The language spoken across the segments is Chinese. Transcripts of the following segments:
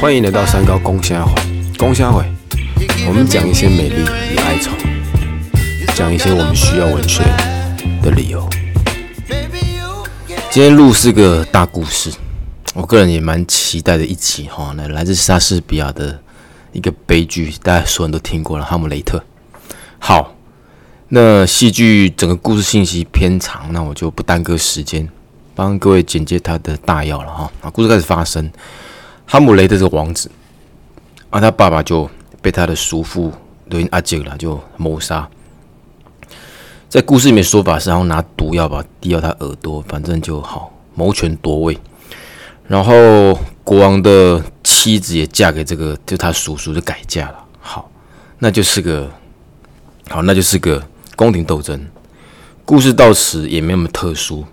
欢迎来到三高公虾会，公虾会，我们讲一些美丽与哀愁，讲一些我们需要文学的理由。今天录是个大故事，我个人也蛮期待的一集哈。那来自莎士比亚的一个悲剧，大家所有人都听过了，《哈姆雷特》。好。那戏剧整个故事信息偏长，那我就不耽搁时间，帮各位简介他的大要了哈。啊，故事开始发生，哈姆雷特这个王子，啊，他爸爸就被他的叔父等于阿杰了，就谋杀。在故事里面说法是，然后拿毒药吧滴到他耳朵，反正就好谋权夺位。然后国王的妻子也嫁给这个，就他叔叔就改嫁了。好，那就是个，好，那就是个。宫廷斗争，故事到此也没那么特殊。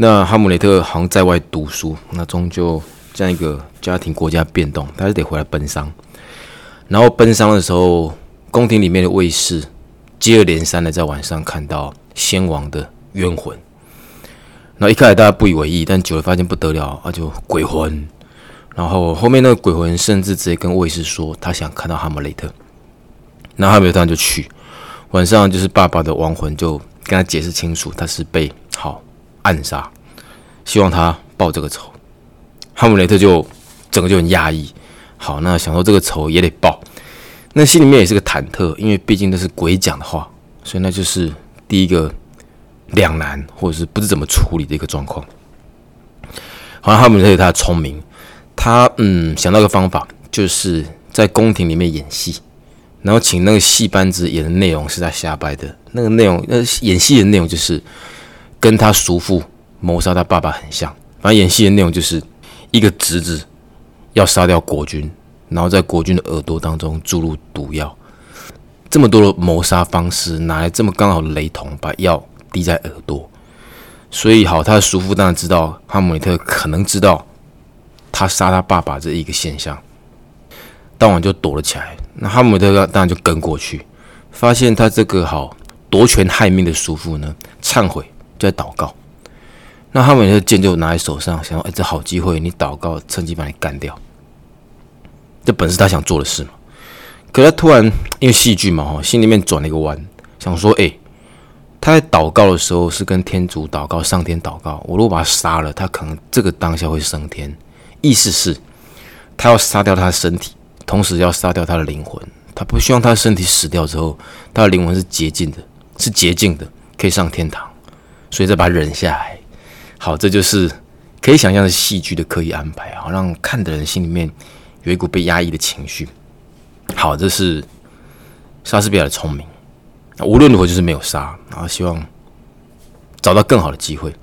那哈姆雷特好像在外读书，那终究这样一个家庭国家变动，他是得回来奔丧。然后奔丧的时候，宫廷里面的卫士接二连三的在晚上看到先王的冤魂。那一开始大家不以为意，但久了发现不得了啊，就鬼魂。然后后面那个鬼魂甚至直接跟卫士说，他想看到哈姆雷特。那哈姆雷特就去。晚上就是爸爸的亡魂就跟他解释清楚，他是被好暗杀，希望他报这个仇。哈姆雷特就整个就很压抑，好，那想说这个仇也得报，那心里面也是个忐忑，因为毕竟那是鬼讲的话，所以那就是第一个两难或者是不知怎么处理的一个状况。好像哈姆雷特有他的聪明，他嗯想到一个方法，就是在宫廷里面演戏。然后请那个戏班子演的内容是他瞎掰的，那个内容，那演戏的内容就是跟他叔父谋杀他爸爸很像。反正演戏的内容就是一个侄子要杀掉国君，然后在国君的耳朵当中注入毒药。这么多的谋杀方式，哪来这么刚好的雷同，把药滴在耳朵？所以好，他的叔父当然知道哈姆雷特可能知道他杀他爸爸这一个现象。当晚就躲了起来，那哈姆雷特当然就跟过去，发现他这个好夺权害命的叔父呢，忏悔就在祷告。那他们的剑就拿在手上，想说：“哎，这好机会，你祷告，趁机把你干掉。”这本是他想做的事嘛。可他突然因为戏剧嘛，哈，心里面转了一个弯，想说：“哎，他在祷告的时候是跟天主祷告，上天祷告。我如果把他杀了，他可能这个当下会升天。意思是，他要杀掉他的身体。”同时要杀掉他的灵魂，他不希望他的身体死掉之后，他的灵魂是洁净的，是洁净的，可以上天堂，所以再把他忍下来。好，这就是可以想象的戏剧的刻意安排，好让看的人心里面有一股被压抑的情绪。好，这是莎士比亚的聪明，无论如何就是没有杀，然后希望找到更好的机会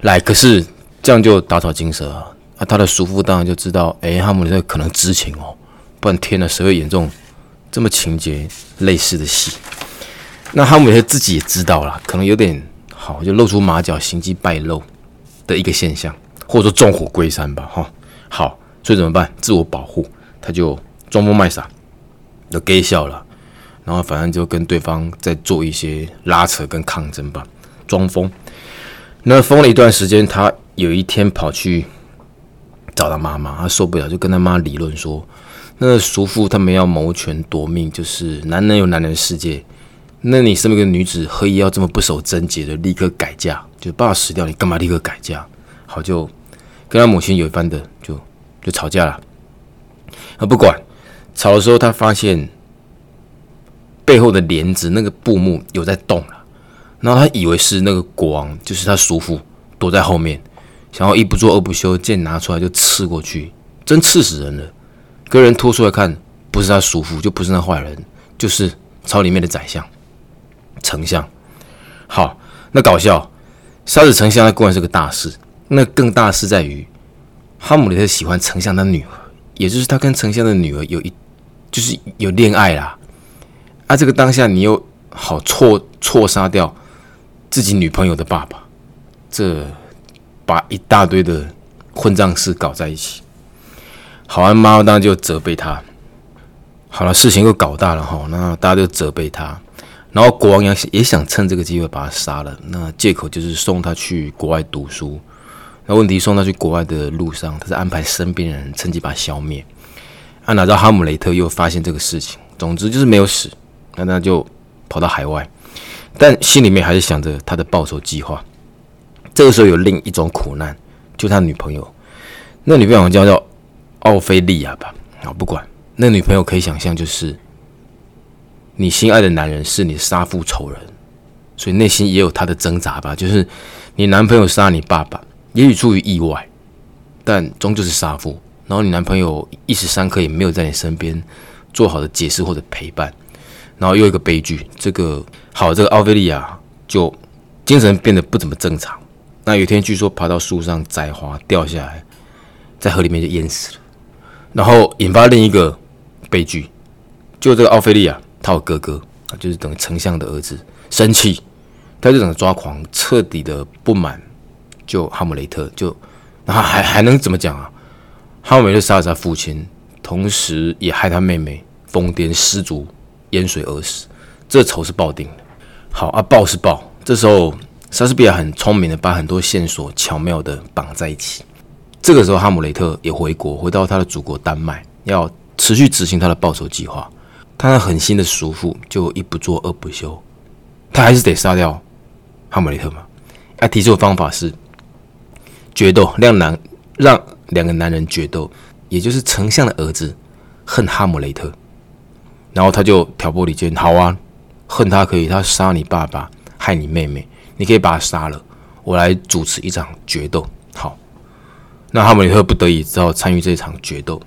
来。可是这样就打草惊蛇啊！他的叔父当然就知道，哎，哈姆雷特可能知情哦。不然天呐，谁会演这种这么情节类似的戏？那哈姆雷特自己也知道了，可能有点好，就露出马脚、行迹败露的一个现象，或者说纵火归山吧。哈，好，所以怎么办？自我保护，他就装疯卖傻，就给笑了，然后反正就跟对方在做一些拉扯跟抗争吧，装疯。那疯了一段时间，他有一天跑去找他妈妈，他受不了，就跟他妈理论说。那叔父他们要谋权夺命，就是男人有男人的世界。那你身为一个女子，何以要这么不守贞洁的立刻改嫁？就爸爸死掉，你干嘛立刻改嫁？好，就跟他母亲有一番的，就就吵架了。啊，不管吵的时候，他发现背后的帘子那个布幕有在动了，然后他以为是那个国王，就是他叔父躲在后面，想要一不做二不休，剑拿出来就刺过去，真刺死人了。跟人拖出来看，不是他叔父，就不是那坏人，就是朝里面的宰相、丞相。好，那搞笑，杀死丞相那固然是个大事，那更大事在于，哈姆雷特喜欢丞相的女儿，也就是他跟丞相的女儿有一，就是有恋爱啦。啊，这个当下你又好错错杀掉自己女朋友的爸爸，这把一大堆的混账事搞在一起。好，完妈妈当然就责备他。好了，事情又搞大了哈，那大家就责备他。然后国王也也想趁这个机会把他杀了，那借口就是送他去国外读书。那问题送他去国外的路上，他是安排身边人趁机把他消灭。啊，哪知道哈姆雷特又发现这个事情，总之就是没有死，那他就跑到海外，但心里面还是想着他的报仇计划。这个时候有另一种苦难，就他女朋友，那女朋友叫叫奥菲利亚吧。啊，不管那女朋友可以想象，就是你心爱的男人是你杀父仇人，所以内心也有他的挣扎吧。就是你男朋友杀你爸爸，也许出于意外，但终究是杀父。然后你男朋友一时三刻也没有在你身边做好的解释或者陪伴，然后又一个悲剧。这个好，这个奥菲利亚就精神变得不怎么正常。那有一天据说爬到树上摘花掉下来，在河里面就淹死了。然后引发另一个悲剧，就这个奥菲利亚，他有哥哥啊，就是等于丞相的儿子，生气，他就整个抓狂，彻底的不满，就哈姆雷特就，然后还还能怎么讲啊？哈姆雷特杀了他父亲，同时也害他妹妹疯癫失足淹水而死，这仇是报定的。好啊，报是报，这时候莎士比亚很聪明的把很多线索巧妙的绑在一起。这个时候，哈姆雷特也回国，回到他的祖国丹麦，要持续执行他的报仇计划。他那狠心的叔父就一不做二不休，他还是得杀掉哈姆雷特嘛。他提出的方法是决斗，让男让两个男人决斗，也就是丞相的儿子恨哈姆雷特，然后他就挑拨离间。好啊，恨他可以，他杀你爸爸，害你妹妹，你可以把他杀了，我来主持一场决斗。好。那哈姆雷特不得已只好参与这场决斗，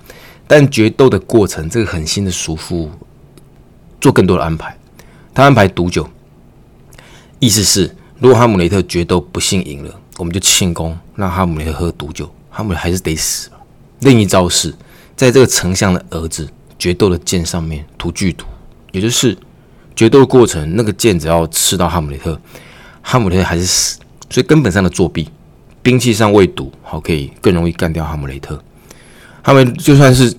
但决斗的过程，这个狠心的叔父做更多的安排。他安排毒酒，意思是如果哈姆雷特决斗不幸赢了，我们就庆功，让哈姆雷特喝毒酒，哈姆雷还是得死。另一招是，在这个丞相的儿子决斗的剑上面涂剧毒，也就是决斗的过程，那个剑只要刺到哈姆雷特，哈姆雷特还是死，所以根本上的作弊。兵器上未毒，好可以更容易干掉哈姆雷特。他们就算是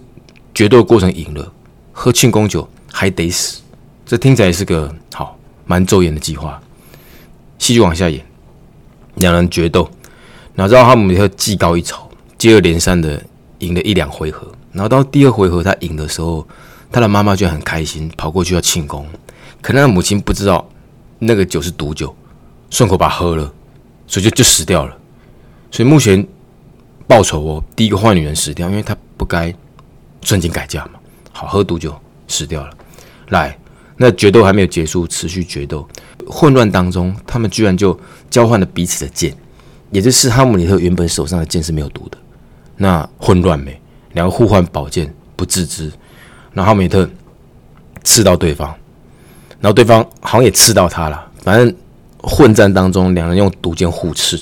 决斗过程赢了，喝庆功酒还得死。这听起来是个好蛮周延的计划。戏剧往下演，两人决斗，哪知道哈姆雷特技高一筹，接二连三的赢了一两回合。然后到第二回合他赢的时候，他的妈妈就很开心，跑过去要庆功。可他的母亲不知道那个酒是毒酒，顺口把喝了，所以就就死掉了。所以目前报仇哦，第一个坏女人死掉，因为她不该瞬间改嫁嘛。好，喝毒酒死掉了。来，那决斗还没有结束，持续决斗。混乱当中，他们居然就交换了彼此的剑，也就是哈姆雷特原本手上的剑是没有毒的。那混乱没，两个互换宝剑不自知，然后哈姆雷特刺到对方，然后对方好像也刺到他了。反正混战当中，两人用毒剑互刺。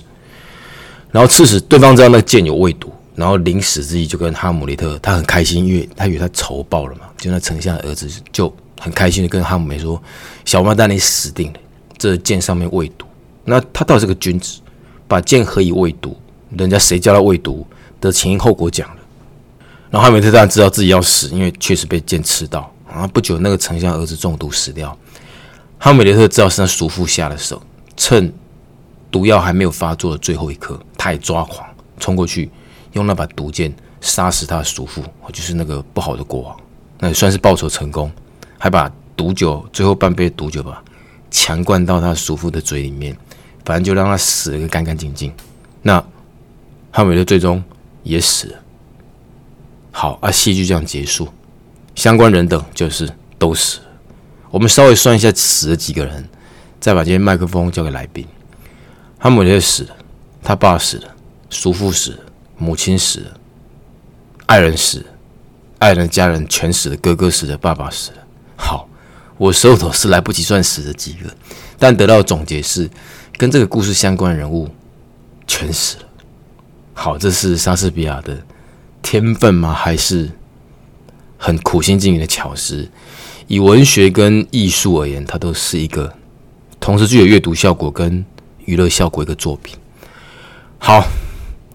然后刺死对方，知道那剑有未毒，然后临死之际就跟哈姆雷特，他很开心，因为他以为他仇报了嘛，就那丞相的儿子就很开心的跟哈姆雷说：“小妈蛋，你死定了，这剑上面未毒。”那他倒是个君子，把剑何以未毒？人家谁叫他未毒？的前因后果讲了。然后哈姆雷特当然知道自己要死，因为确实被剑刺到。啊，不久那个丞相儿子中毒死掉，哈姆雷特知道是他叔父下的手，趁。毒药还没有发作的最后一刻，他也抓狂，冲过去，用那把毒剑杀死他的叔父，就是那个不好的国王。那也算是报仇成功，还把毒酒最后半杯毒酒吧，强灌到他叔父的嘴里面，反正就让他死了个干干净净。那哈维的最终也死了。好啊，戏剧这样结束，相关人等就是都死。我们稍微算一下死了几个人，再把今天麦克风交给来宾。哈姆雷特死了，他爸死了，叔父死了，母亲死了，爱人死了，爱人家人全死了，哥哥死了，爸爸死了。好，我手头是来不及算死的几个，但得到总结是，跟这个故事相关的人物全死了。好，这是莎士比亚的天分吗？还是很苦心经营的巧思？以文学跟艺术而言，它都是一个同时具有阅读效果跟。娱乐效果一个作品，好，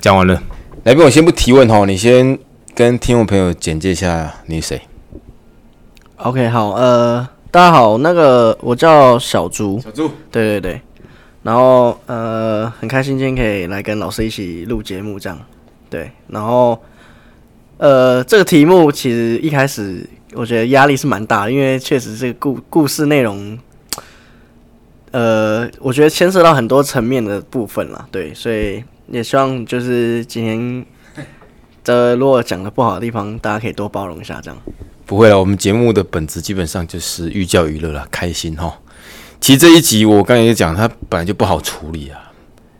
讲完了。来宾，我先不提问哈，你先跟听众朋友简介一下你是谁。OK，好，呃，大家好，那个我叫小猪，小猪，对对对，然后呃，很开心今天可以来跟老师一起录节目，这样对。然后呃，这个题目其实一开始我觉得压力是蛮大的，因为确实这个故故事内容，呃，我觉得牵涉到很多层面的部分了，对，所以也希望就是今天这如果讲的不好的地方，大家可以多包容一下，这样。不会了，我们节目的本质基本上就是寓教于乐啦，开心哈。其实这一集我刚才也讲，它本来就不好处理啊。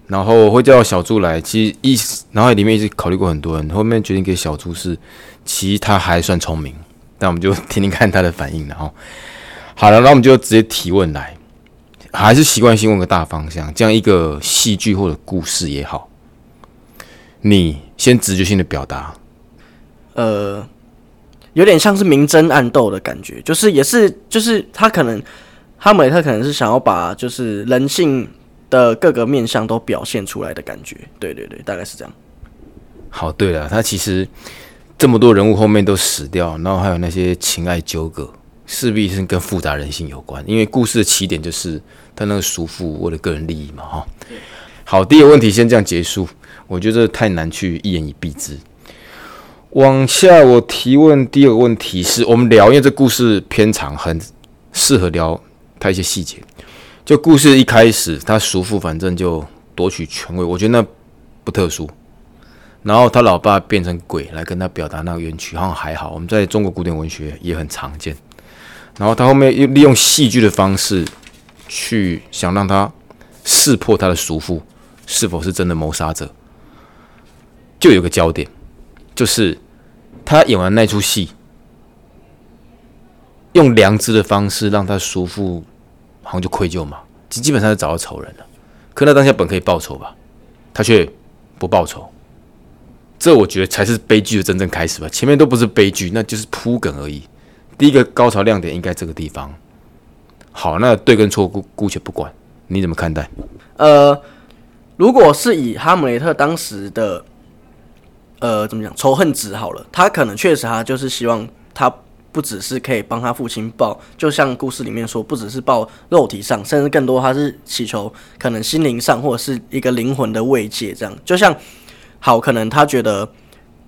然后会叫小猪来，其实一脑海里面一直考虑过很多人，后面决定给小猪是，其实他还算聪明，那我们就听听看他的反应，然后好了，那我们就直接提问来，还是习惯性问个大方向，这样一个戏剧或者故事也好，你先直觉性的表达，呃。有点像是明争暗斗的感觉，就是也是就是他可能哈姆雷特可能是想要把就是人性的各个面相都表现出来的感觉，对对对，大概是这样。好，对了，他其实这么多人物后面都死掉，然后还有那些情爱纠葛，势必是跟复杂人性有关，因为故事的起点就是他那个叔父为了个人利益嘛，哈。好，第一个问题先这样结束，我觉得太难去一言以蔽之。往下，我提问第二个问题是我们聊，因为这故事偏长，很适合聊他一些细节。就故事一开始，他叔父反正就夺取权位，我觉得那不特殊。然后他老爸变成鬼来跟他表达那个冤屈，好像还好。我们在中国古典文学也很常见。然后他后面又利用戏剧的方式去想让他识破他的叔父是否是真的谋杀者，就有个焦点。就是他演完那出戏，用良知的方式让他叔父好像就愧疚嘛，基基本上是找到仇人了。可那当下本可以报仇吧，他却不报仇。这我觉得才是悲剧的真正开始吧。前面都不是悲剧，那就是铺梗而已。第一个高潮亮点应该这个地方。好，那对跟错姑姑且不管，你怎么看待？呃，如果是以哈姆雷特当时的。呃，怎么讲？仇恨值好了，他可能确实他就是希望他不只是可以帮他父亲报，就像故事里面说，不只是报肉体上，甚至更多他是祈求可能心灵上或者是一个灵魂的慰藉。这样，就像好，可能他觉得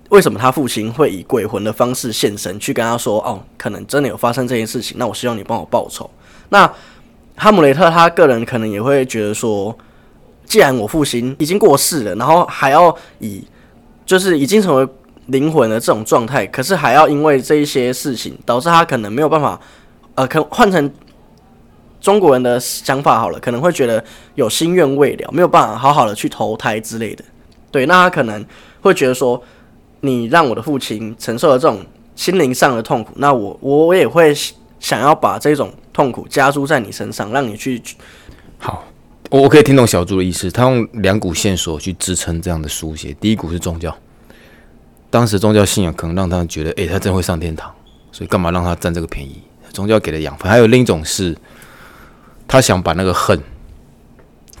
为什么他父亲会以鬼魂的方式现身，去跟他说，哦，可能真的有发生这件事情，那我希望你帮我报仇。那哈姆雷特他个人可能也会觉得说，既然我父亲已经过世了，然后还要以就是已经成为灵魂的这种状态，可是还要因为这一些事情导致他可能没有办法，呃，可换成中国人的想法好了，可能会觉得有心愿未了，没有办法好好的去投胎之类的。对，那他可能会觉得说，你让我的父亲承受了这种心灵上的痛苦，那我我也会想要把这种痛苦加诸在你身上，让你去好。我我可以听懂小猪的意思，他用两股线索去支撑这样的书写。第一股是宗教，当时宗教信仰可能让他觉得，诶，他真会上天堂，所以干嘛让他占这个便宜？宗教给的养分。还有另一种是，他想把那个恨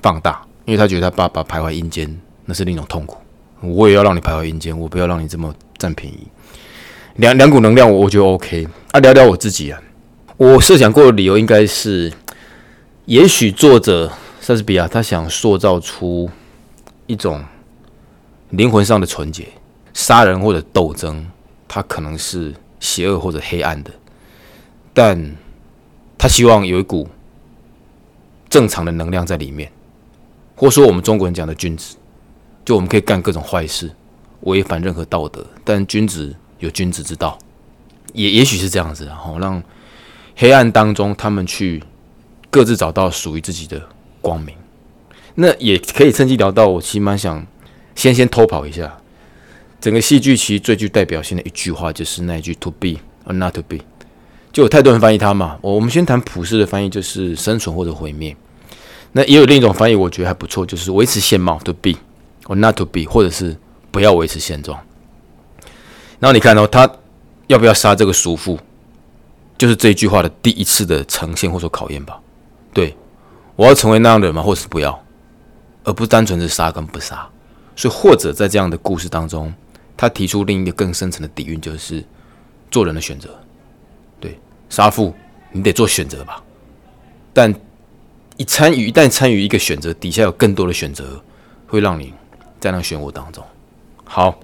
放大，因为他觉得他爸爸徘徊阴间，那是另一种痛苦。我也要让你徘徊阴间，我不要让你这么占便宜。两两股能量，我我觉得 OK。啊，聊聊我自己啊，我设想过的理由应该是，也许作者。莎士比亚他想塑造出一种灵魂上的纯洁，杀人或者斗争，他可能是邪恶或者黑暗的，但他希望有一股正常的能量在里面，或说我们中国人讲的君子，就我们可以干各种坏事，违反任何道德，但君子有君子之道，也也许是这样子，然后让黑暗当中他们去各自找到属于自己的。光明，那也可以趁机聊到。我其实蛮想先先偷跑一下。整个戏剧其实最具代表性的一句话就是那一句 “to be or not to be”，就有太多人翻译它嘛。我我们先谈普世的翻译，就是生存或者毁灭。那也有另一种翻译，我觉得还不错，就是维持现貌 “to be or not to be”，或者是不要维持现状。然后你看到他要不要杀这个叔父，就是这句话的第一次的呈现或者考验吧？对。我要成为那样的人吗？或是不要，而不单纯是杀跟不杀。所以，或者在这样的故事当中，他提出另一个更深层的底蕴，就是做人的选择。对，杀父，你得做选择吧。但一参与，一旦参与一个选择，底下有更多的选择，会让你在那漩涡当中。好，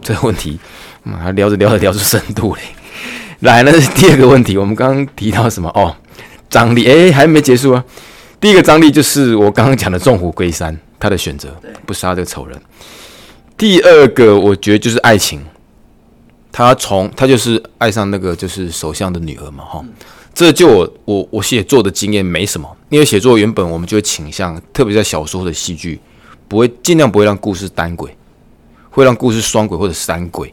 这个问题，妈聊着聊着聊出深度嘞。来，那是第二个问题，我们刚刚提到什么？哦，张力，哎，还没结束啊。第一个张力就是我刚刚讲的众虎归山，他的选择不杀这个丑人。第二个，我觉得就是爱情，他从他就是爱上那个就是首相的女儿嘛，哈。这就我我我写作的经验没什么，因为写作原本我们就会倾向，特别在小说的戏剧，不会尽量不会让故事单轨，会让故事双轨或者三轨，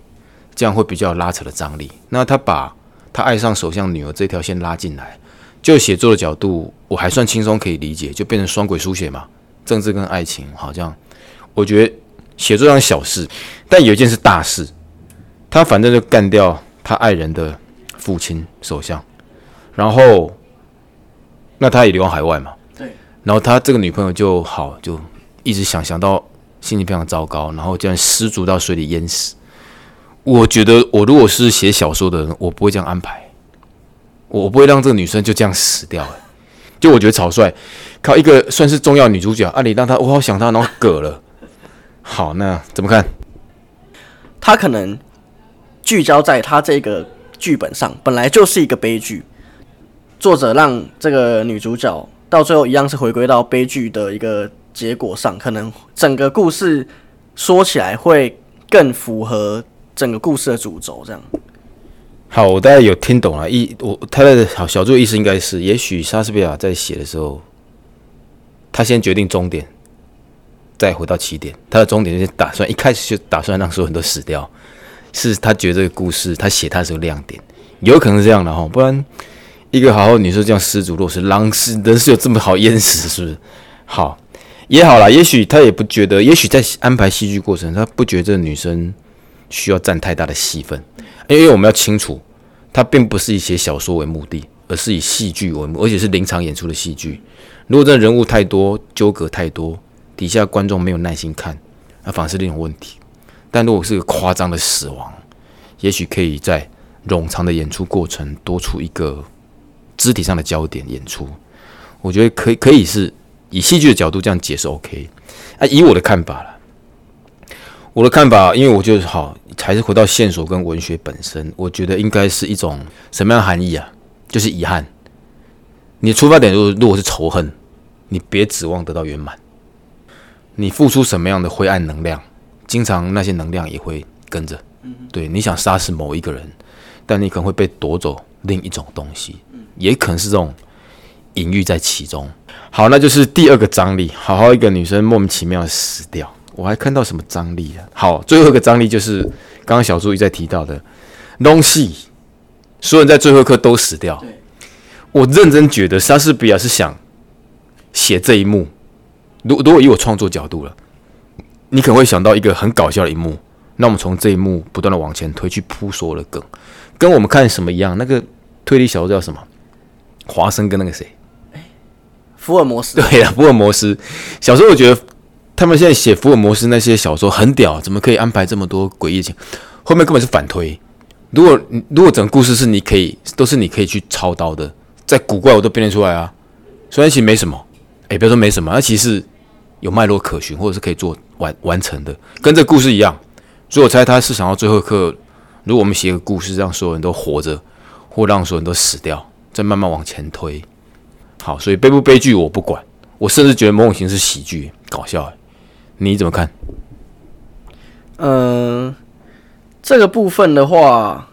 这样会比较有拉扯的张力。那他把他爱上首相女儿这条线拉进来，就写作的角度，我还算轻松可以理解，就变成双轨书写嘛，政治跟爱情，好像我觉得写作上小事，但有一件是大事，他反正就干掉他爱人的父亲首相。然后，那他也流亡海外嘛？对。然后他这个女朋友就好，就一直想想到心情非常糟糕，然后竟然失足到水里淹死。我觉得我如果是写小说的人，我不会这样安排，我不会让这个女生就这样死掉。就我觉得草率，靠一个算是重要女主角，啊，你让她我好想她，然后嗝了。好，那怎么看？他可能聚焦在他这个剧本上，本来就是一个悲剧。作者让这个女主角到最后一样是回归到悲剧的一个结果上，可能整个故事说起来会更符合整个故事的主轴。这样，好，我大概有听懂了。一我他的好小作意思应该是，也许莎士比亚在写的时候，他先决定终点，再回到起点。他的终点就是打算一开始就打算让所有人都死掉，是他觉得这个故事他写他是个亮点，有可能是这样的哈，不然。一个好好女生这样失足落水，狼是人是有这么好淹死，是不是？好也好啦，也许他也不觉得，也许在安排戏剧过程，他不觉得这个女生需要占太大的戏份，因为我们要清楚，它并不是以写小说为目的，而是以戏剧为目，而且是临场演出的戏剧。如果这人物太多，纠葛太多，底下观众没有耐心看，那反而是另一种问题。但如果是个夸张的死亡，也许可以在冗长的演出过程多出一个。肢体上的焦点演出，我觉得可以可以是以戏剧的角度这样解释 OK 啊。以我的看法了，我的看法，因为我觉得好，还是回到线索跟文学本身，我觉得应该是一种什么样的含义啊？就是遗憾。你的出发点如果如果是仇恨，你别指望得到圆满。你付出什么样的灰暗能量，经常那些能量也会跟着。对，你想杀死某一个人，但你可能会被夺走另一种东西。也可能是这种隐喻在其中。好，那就是第二个张力，好好一个女生莫名其妙的死掉。我还看到什么张力啊？好，最后一个张力就是刚刚小朱一再提到的东西，所有人在最后一刻都死掉。我认真觉得莎士比亚是想写这一幕。如如果以我创作角度了，你可能会想到一个很搞笑的一幕。那我们从这一幕不断的往前推，去铺所有的梗，跟我们看什么一样？那个推理小说叫什么？华生跟那个谁，福尔摩斯。对呀，福尔摩斯。小时候我觉得他们现在写福尔摩斯那些小说很屌，怎么可以安排这么多诡异情？后面根本是反推。如果如果整个故事是你可以都是你可以去操刀的，在古怪我都编得出来啊。虽然其实没什么，哎，不要说没什么，那其实有脉络可循，或者是可以做完完成的，跟这故事一样。所以我猜他是想要最后一刻，如果我们写个故事，让所有人都活着，或让所有人都死掉。再慢慢往前推，好，所以悲不悲剧我不管，我甚至觉得某种形式喜剧搞笑，你怎么看？嗯，这个部分的话，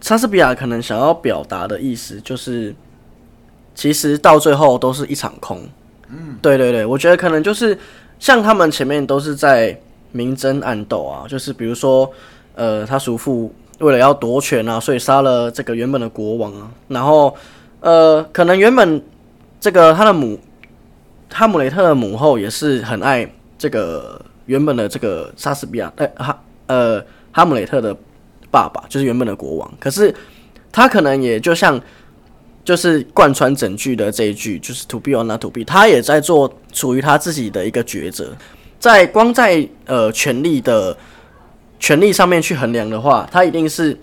莎士比亚可能想要表达的意思就是，其实到最后都是一场空。嗯，对对对，我觉得可能就是像他们前面都是在明争暗斗啊，就是比如说，呃，他叔父。为了要夺权啊，所以杀了这个原本的国王啊。然后，呃，可能原本这个他的母哈姆雷特的母后也是很爱这个原本的这个莎士比亚，哎哈呃哈姆雷特的爸爸就是原本的国王。可是他可能也就像就是贯穿整句的这一句，就是 “to be or not to be”，他也在做属于他自己的一个抉择，在光在呃权力的。权力上面去衡量的话，他一定是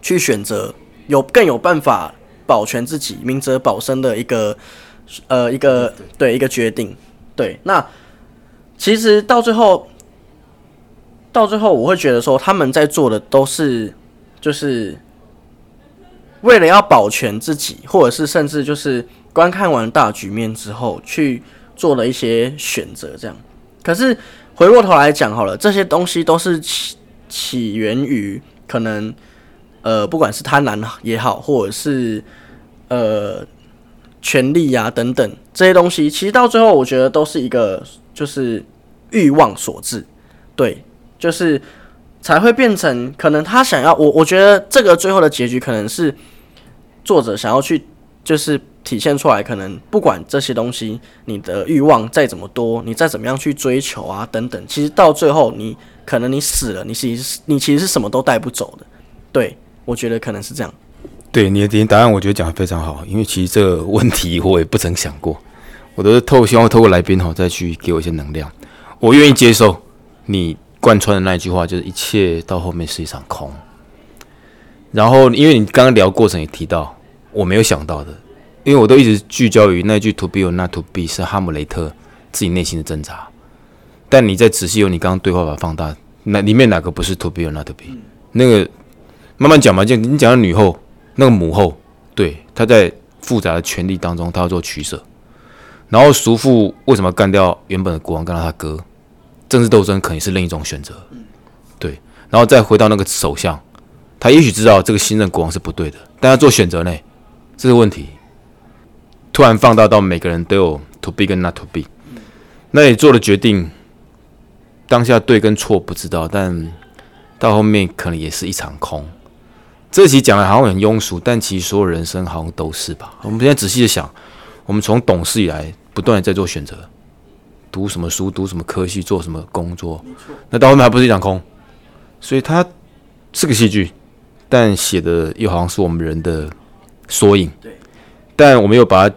去选择有更有办法保全自己、明哲保身的一个呃一个对一个决定。对，那其实到最后，到最后我会觉得说，他们在做的都是就是为了要保全自己，或者是甚至就是观看完大局面之后去做了一些选择，这样。可是回过头来讲好了，这些东西都是起起源于可能呃，不管是贪婪也好，或者是呃权力呀等等这些东西，其实到最后我觉得都是一个就是欲望所致，对，就是才会变成可能他想要我，我觉得这个最后的结局可能是作者想要去就是。体现出来，可能不管这些东西，你的欲望再怎么多，你再怎么样去追求啊，等等，其实到最后，你可能你死了，你其实你其实是什么都带不走的。对，我觉得可能是这样。对你的答案，我觉得讲的非常好，因为其实这个问题我也不曾想过，我都是透希望透过来宾哈再去给我一些能量。我愿意接受你贯穿的那一句话，就是一切到后面是一场空。然后，因为你刚刚聊过程也提到，我没有想到的。因为我都一直聚焦于那句 “to be or not to be” 是哈姆雷特自己内心的挣扎，但你再仔细用你刚刚对话把它放大，那里面哪个不是 “to be or not to be”？那个慢慢讲吧，就你讲到女后，那个母后，对，她在复杂的权力当中，她要做取舍。然后叔父为什么干掉原本的国王，干掉他哥？政治斗争肯定是另一种选择，对。然后再回到那个首相，他也许知道这个新任国王是不对的，但他做选择呢，这是问题。突然放大到每个人都有 to be 跟 not to be，那你做的决定当下对跟错不知道，但到后面可能也是一场空。这期讲的好像很庸俗，但其实所有人生好像都是吧。我们现在仔细的想，我们从懂事以来不断的在做选择，读什么书，读什么科系，做什么工作，那到后面还不是一场空？所以它是个戏剧，但写的又好像是我们人的缩影。对，但我们又把它。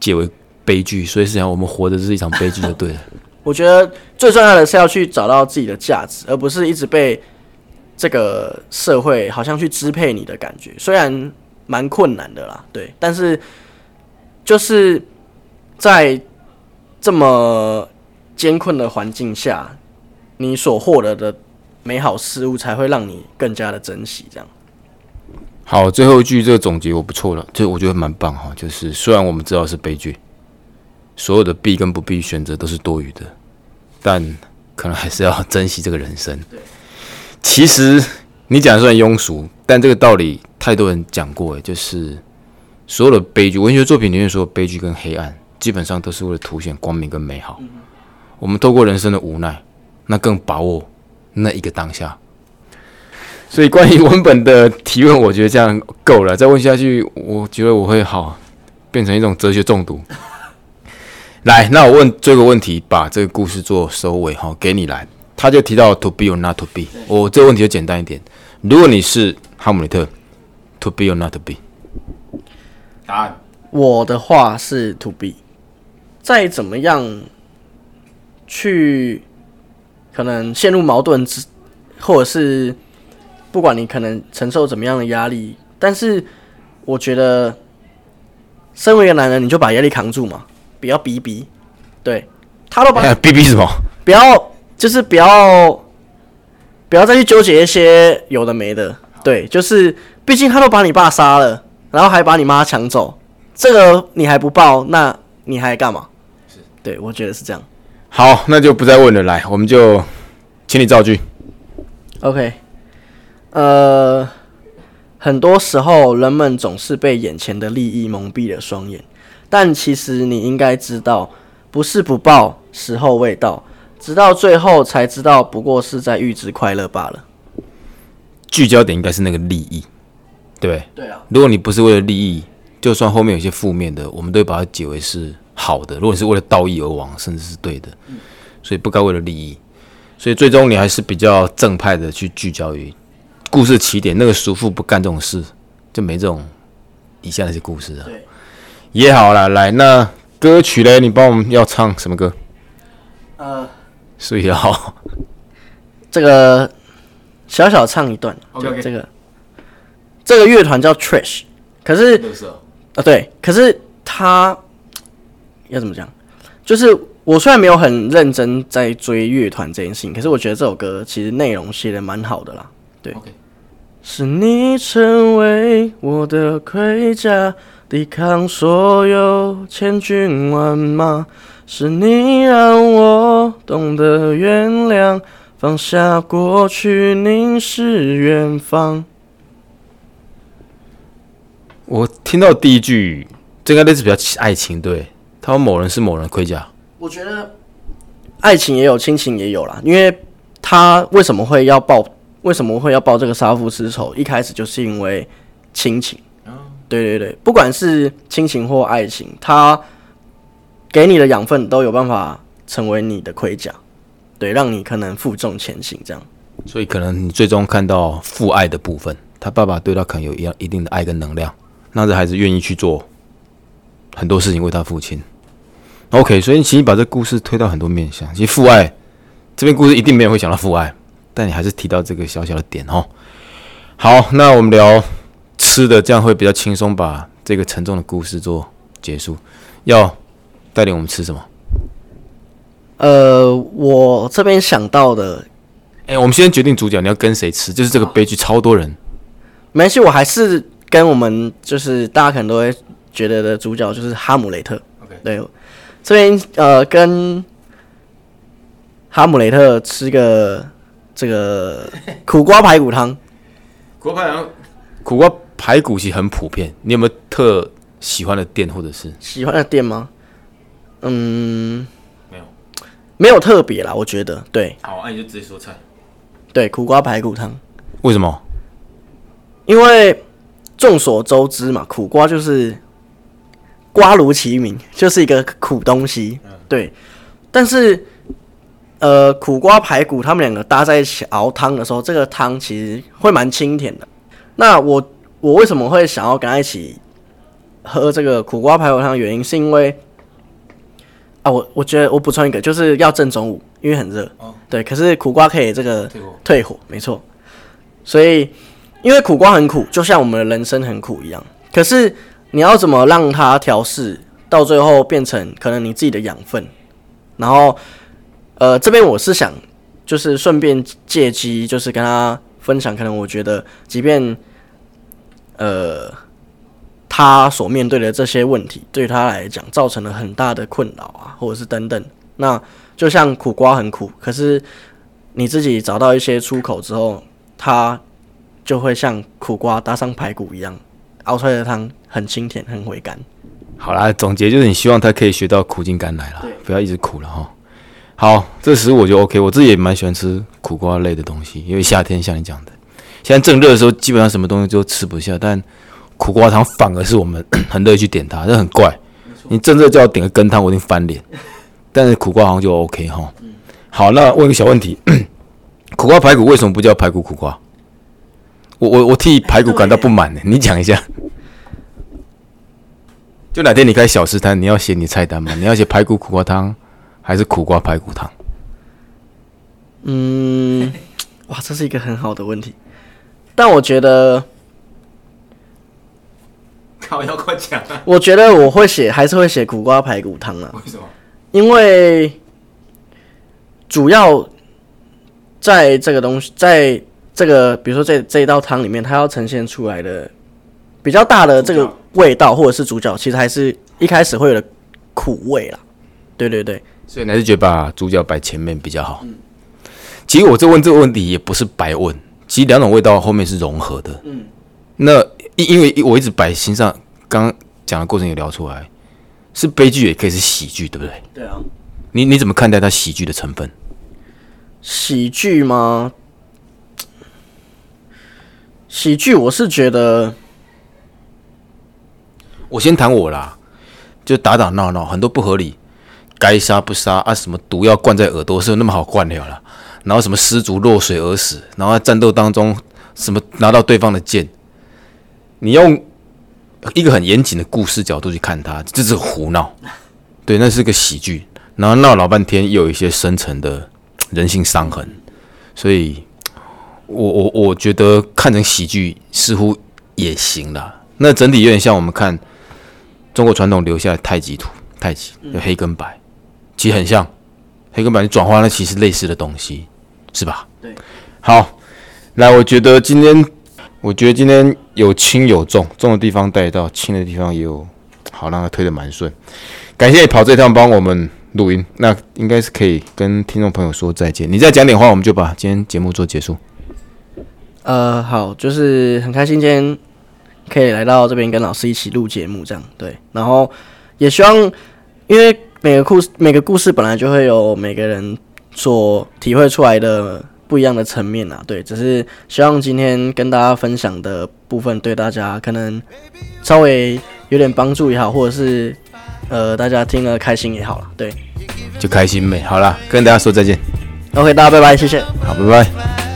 解为悲剧，所以实际上我们活的是一场悲剧，就对了。我觉得最重要的是要去找到自己的价值，而不是一直被这个社会好像去支配你的感觉。虽然蛮困难的啦，对，但是就是在这么艰困的环境下，你所获得的美好事物才会让你更加的珍惜。这样。好，最后一句这个总结我不错了，这我觉得蛮棒哈。就是虽然我们知道是悲剧，所有的必跟不必选择都是多余的，但可能还是要珍惜这个人生。其实你讲虽然庸俗，但这个道理太多人讲过诶，就是所有的悲剧，文学作品里面所有悲剧跟黑暗，基本上都是为了凸显光明跟美好。我们透过人生的无奈，那更把握那一个当下。所以关于文本的提问，我觉得这样够了。再问下去，我觉得我会好变成一种哲学中毒。来，那我问这个问题，把这个故事做收尾哈，给你来。他就提到 to be or not to be，我这个问题就简单一点。如果你是哈姆雷特，to be or not to be？答案，我的话是 to be。再怎么样去可能陷入矛盾之，或者是。不管你可能承受怎么样的压力，但是我觉得，身为一个男人，你就把压力扛住嘛，不要逼逼。对，他都把 逼逼什么？不要，就是不要，不要再去纠结一些有的没的。对，就是毕竟他都把你爸杀了，然后还把你妈抢走，这个你还不报，那你还干嘛？是，对我觉得是这样。好，那就不再问了，来，我们就请你造句。OK。呃，很多时候人们总是被眼前的利益蒙蔽了双眼，但其实你应该知道，不是不报，时候未到，直到最后才知道，不过是在预知快乐罢了。聚焦点应该是那个利益，对不对？对啊。如果你不是为了利益，就算后面有些负面的，我们都会把它解为是好的。如果你是为了道义而亡，甚至是对的，所以不该为了利益。所以最终你还是比较正派的去聚焦于。故事起点，那个叔父不干这种事，就没这种以下那些故事啊。对，也好了，来，那歌曲嘞，你帮我们要唱什么歌？呃，所以好，这个小小唱一段。OK，这个这个乐团叫 Trash，可是啊，对，可是他要怎么讲？就是我虽然没有很认真在追乐团这件事情，可是我觉得这首歌其实内容写的蛮好的啦。对，是你成为我的盔甲，抵抗所有千军万马。是你让我懂得原谅，放下过去，凝视远方。我听到第一句，这应该类似比较爱情，对他说某人是某人盔甲。我觉得爱情也有，亲情也有啦。因为他为什么会要报？为什么会要报这个杀父之仇？一开始就是因为亲情。对对对，不管是亲情或爱情，他。给你的养分都有办法成为你的盔甲，对，让你可能负重前行这样。所以可能你最终看到父爱的部分，他爸爸对他可能有一样一定的爱跟能量，让这孩子愿意去做很多事情为他父亲。OK，所以你其实把这故事推到很多面向，其实父爱这边故事一定没有会想到父爱，但你还是提到这个小小的点哦。好，那我们聊吃的，这样会比较轻松，把这个沉重的故事做结束。要。带领我们吃什么？呃，我这边想到的，哎，我们先决定主角，你要跟谁吃？就是这个悲剧，超多人。没关系，我还是跟我们，就是大家可能都会觉得的主角，就是哈姆雷特。OK，对，这边呃，跟哈姆雷特吃个这个 苦瓜排骨汤。苦瓜排骨，苦瓜排骨其实很普遍。你有没有特喜欢的店，或者是喜欢的店吗？嗯，没有，没有特别啦，我觉得对。好，那你就直接说菜。对，苦瓜排骨汤。为什么？因为众所周知嘛，苦瓜就是瓜如其名，就是一个苦东西。对。但是，呃，苦瓜排骨他们两个搭在一起熬汤的时候，这个汤其实会蛮清甜的。那我我为什么会想要跟他一起喝这个苦瓜排骨汤的原因，是因为。啊，我我觉得我补充一个，就是要正中午，因为很热。哦。对，可是苦瓜可以这个退火，退火，没错。所以，因为苦瓜很苦，就像我们的人生很苦一样。可是，你要怎么让它调试到最后变成可能你自己的养分？然后，呃，这边我是想，就是顺便借机，就是跟他分享，可能我觉得，即便，呃。他所面对的这些问题，对他来讲造成了很大的困扰啊，或者是等等。那就像苦瓜很苦，可是你自己找到一些出口之后，它就会像苦瓜搭上排骨一样，熬出来的汤很清甜，很回甘。好啦，总结就是你希望他可以学到苦尽甘来了，不要一直苦了哈。好，这食物我就 OK，我自己也蛮喜欢吃苦瓜类的东西，因为夏天像你讲的，现在正热的时候，基本上什么东西都吃不下，但。苦瓜汤反而是我们 很乐意去点它，这很怪。你真的叫我点个羹汤，我一定翻脸。但是苦瓜好像就 OK 哈。好，那问个小问题：苦瓜排骨为什么不叫排骨苦瓜？我我我替排骨感到不满呢。你讲一下。就哪天你开小吃摊，你要写你菜单吗？你要写排骨苦瓜汤，还是苦瓜排骨汤？嗯，哇，这是一个很好的问题。但我觉得。靠，要快讲啊！我觉得我会写，还是会写苦瓜排骨汤啊。为什么？因为主要在这个东西，在这个比如说这这一道汤里面，它要呈现出来的比较大的这个味道，或者是主角，其实还是一开始会有的苦味啦。对对对，所以还是觉得把主角摆前面比较好。嗯，其实我这问这个问题也不是白问，其实两种味道后面是融合的。嗯，那。因因为我一直摆心上，刚刚讲的过程也聊出来，是悲剧也可以是喜剧，对不对？对啊。你你怎么看待它喜剧的成分？喜剧吗？喜剧，我是觉得，我先谈我啦，就打打闹闹，很多不合理，该杀不杀啊？什么毒药灌在耳朵是有那么好灌了了？然后什么失足落水而死，然后在战斗当中什么拿到对方的剑。你用一个很严谨的故事角度去看它，这是胡闹，对，那是个喜剧，然后闹老半天，又有一些深层的人性伤痕，所以，我我我觉得看成喜剧似乎也行了，那整体有点像我们看中国传统留下的太极图，太极有黑跟白，其实很像。黑跟白，你转化了其实类似的东西，是吧？对。好，来，我觉得今天，我觉得今天有轻有重，重的地方带到，轻的地方也有，好让它推的蛮顺。感谢你跑这趟帮我们录音，那应该是可以跟听众朋友说再见。你再讲点话，我们就把今天节目做结束。呃，好，就是很开心今天可以来到这边跟老师一起录节目，这样对。然后也希望，因为每个故事每个故事本来就会有每个人所体会出来的不一样的层面啊，对。只是希望今天跟大家分享的部分，对大家可能稍微有点帮助也好，或者是呃大家听了开心也好了，对。就开心呗。好了，跟大家说再见。OK，大家拜拜，谢谢。好，拜拜。